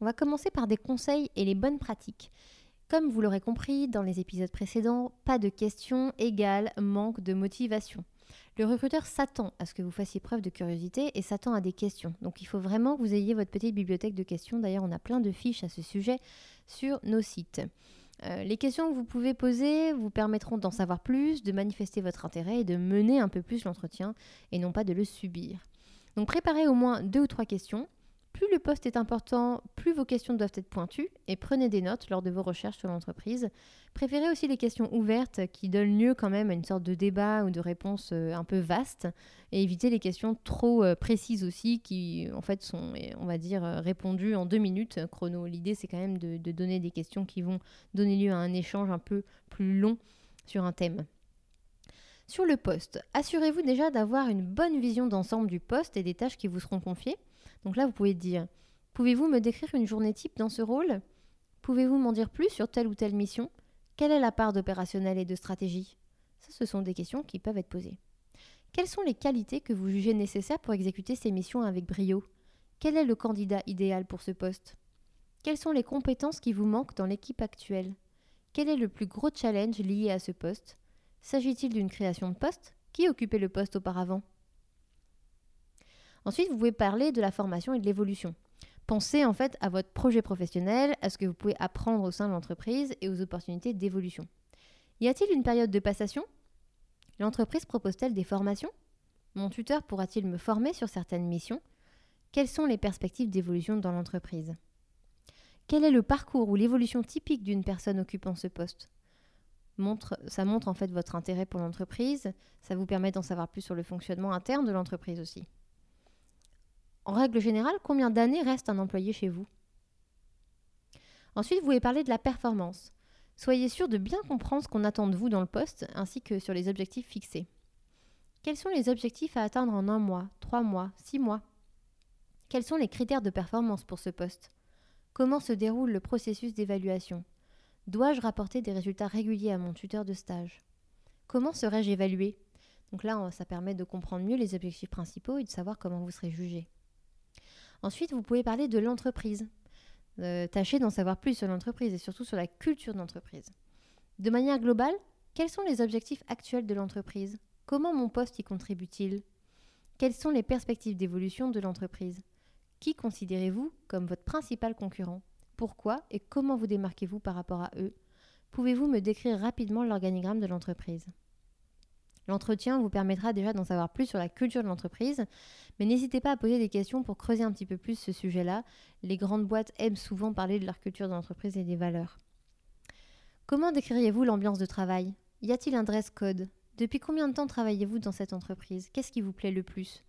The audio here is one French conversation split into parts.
On va commencer par des conseils et les bonnes pratiques. Comme vous l'aurez compris dans les épisodes précédents, pas de questions égale manque de motivation. Le recruteur s'attend à ce que vous fassiez preuve de curiosité et s'attend à des questions. Donc il faut vraiment que vous ayez votre petite bibliothèque de questions. D'ailleurs, on a plein de fiches à ce sujet sur nos sites. Euh, les questions que vous pouvez poser vous permettront d'en savoir plus, de manifester votre intérêt et de mener un peu plus l'entretien et non pas de le subir. Donc préparez au moins deux ou trois questions plus le poste est important, plus vos questions doivent être pointues et prenez des notes lors de vos recherches sur l'entreprise. Préférez aussi les questions ouvertes qui donnent lieu quand même à une sorte de débat ou de réponse euh, un peu vaste et évitez les questions trop euh, précises aussi qui en fait sont, on va dire, euh, répondues en deux minutes chrono. L'idée c'est quand même de, de donner des questions qui vont donner lieu à un échange un peu plus long sur un thème. Sur le poste, assurez-vous déjà d'avoir une bonne vision d'ensemble du poste et des tâches qui vous seront confiées. Donc là, vous pouvez dire, pouvez-vous me décrire une journée type dans ce rôle? Pouvez-vous m'en dire plus sur telle ou telle mission? Quelle est la part d'opérationnel et de stratégie? Ça, ce sont des questions qui peuvent être posées. Quelles sont les qualités que vous jugez nécessaires pour exécuter ces missions avec brio? Quel est le candidat idéal pour ce poste? Quelles sont les compétences qui vous manquent dans l'équipe actuelle? Quel est le plus gros challenge lié à ce poste? S'agit-il d'une création de poste Qui occupait le poste auparavant Ensuite, vous pouvez parler de la formation et de l'évolution. Pensez en fait à votre projet professionnel, à ce que vous pouvez apprendre au sein de l'entreprise et aux opportunités d'évolution. Y a-t-il une période de passation L'entreprise propose-t-elle des formations Mon tuteur pourra-t-il me former sur certaines missions Quelles sont les perspectives d'évolution dans l'entreprise Quel est le parcours ou l'évolution typique d'une personne occupant ce poste Ça montre en fait votre intérêt pour l'entreprise, ça vous permet d'en savoir plus sur le fonctionnement interne de l'entreprise aussi. En règle générale, combien d'années reste un employé chez vous? Ensuite, vous pouvez parler de la performance. Soyez sûr de bien comprendre ce qu'on attend de vous dans le poste ainsi que sur les objectifs fixés. Quels sont les objectifs à atteindre en un mois, trois mois, six mois? Quels sont les critères de performance pour ce poste? Comment se déroule le processus d'évaluation? Dois-je rapporter des résultats réguliers à mon tuteur de stage? Comment serais-je évalué? Donc là, ça permet de comprendre mieux les objectifs principaux et de savoir comment vous serez jugé. Ensuite, vous pouvez parler de l'entreprise. Euh, tâchez d'en savoir plus sur l'entreprise et surtout sur la culture d'entreprise. De manière globale, quels sont les objectifs actuels de l'entreprise? Comment mon poste y contribue-t-il? Quelles sont les perspectives d'évolution de l'entreprise? Qui considérez-vous comme votre principal concurrent? Pourquoi et comment vous démarquez-vous par rapport à eux? Pouvez-vous me décrire rapidement l'organigramme de l'entreprise? L'entretien vous permettra déjà d'en savoir plus sur la culture de l'entreprise, mais n'hésitez pas à poser des questions pour creuser un petit peu plus ce sujet-là. Les grandes boîtes aiment souvent parler de leur culture de l'entreprise et des valeurs. Comment décririez-vous l'ambiance de travail? Y a-t-il un dress code? Depuis combien de temps travaillez-vous dans cette entreprise? Qu'est-ce qui vous plaît le plus?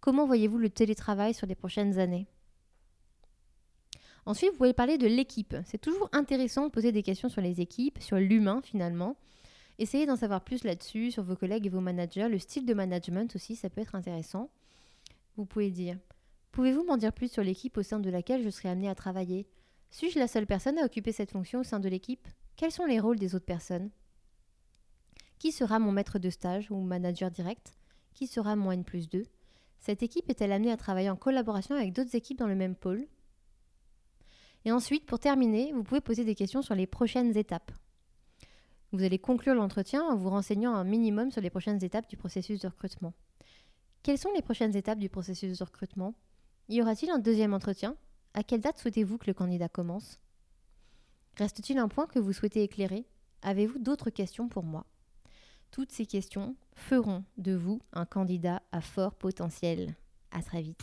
Comment voyez-vous le télétravail sur les prochaines années? Ensuite, vous pouvez parler de l'équipe. C'est toujours intéressant de poser des questions sur les équipes, sur l'humain finalement. Essayez d'en savoir plus là-dessus, sur vos collègues et vos managers. Le style de management aussi, ça peut être intéressant. Vous pouvez dire Pouvez-vous m'en dire plus sur l'équipe au sein de laquelle je serai amené à travailler? Suis-je la seule personne à occuper cette fonction au sein de l'équipe? Quels sont les rôles des autres personnes? Qui sera mon maître de stage ou manager direct? Qui sera mon N plus 2 Cette équipe est-elle amenée à travailler en collaboration avec d'autres équipes dans le même pôle? Et ensuite, pour terminer, vous pouvez poser des questions sur les prochaines étapes. Vous allez conclure l'entretien en vous renseignant un minimum sur les prochaines étapes du processus de recrutement. Quelles sont les prochaines étapes du processus de recrutement? Y aura-t-il un deuxième entretien? À quelle date souhaitez-vous que le candidat commence? Reste-t-il un point que vous souhaitez éclairer? Avez-vous d'autres questions pour moi? Toutes ces questions feront de vous un candidat à fort potentiel. À très vite.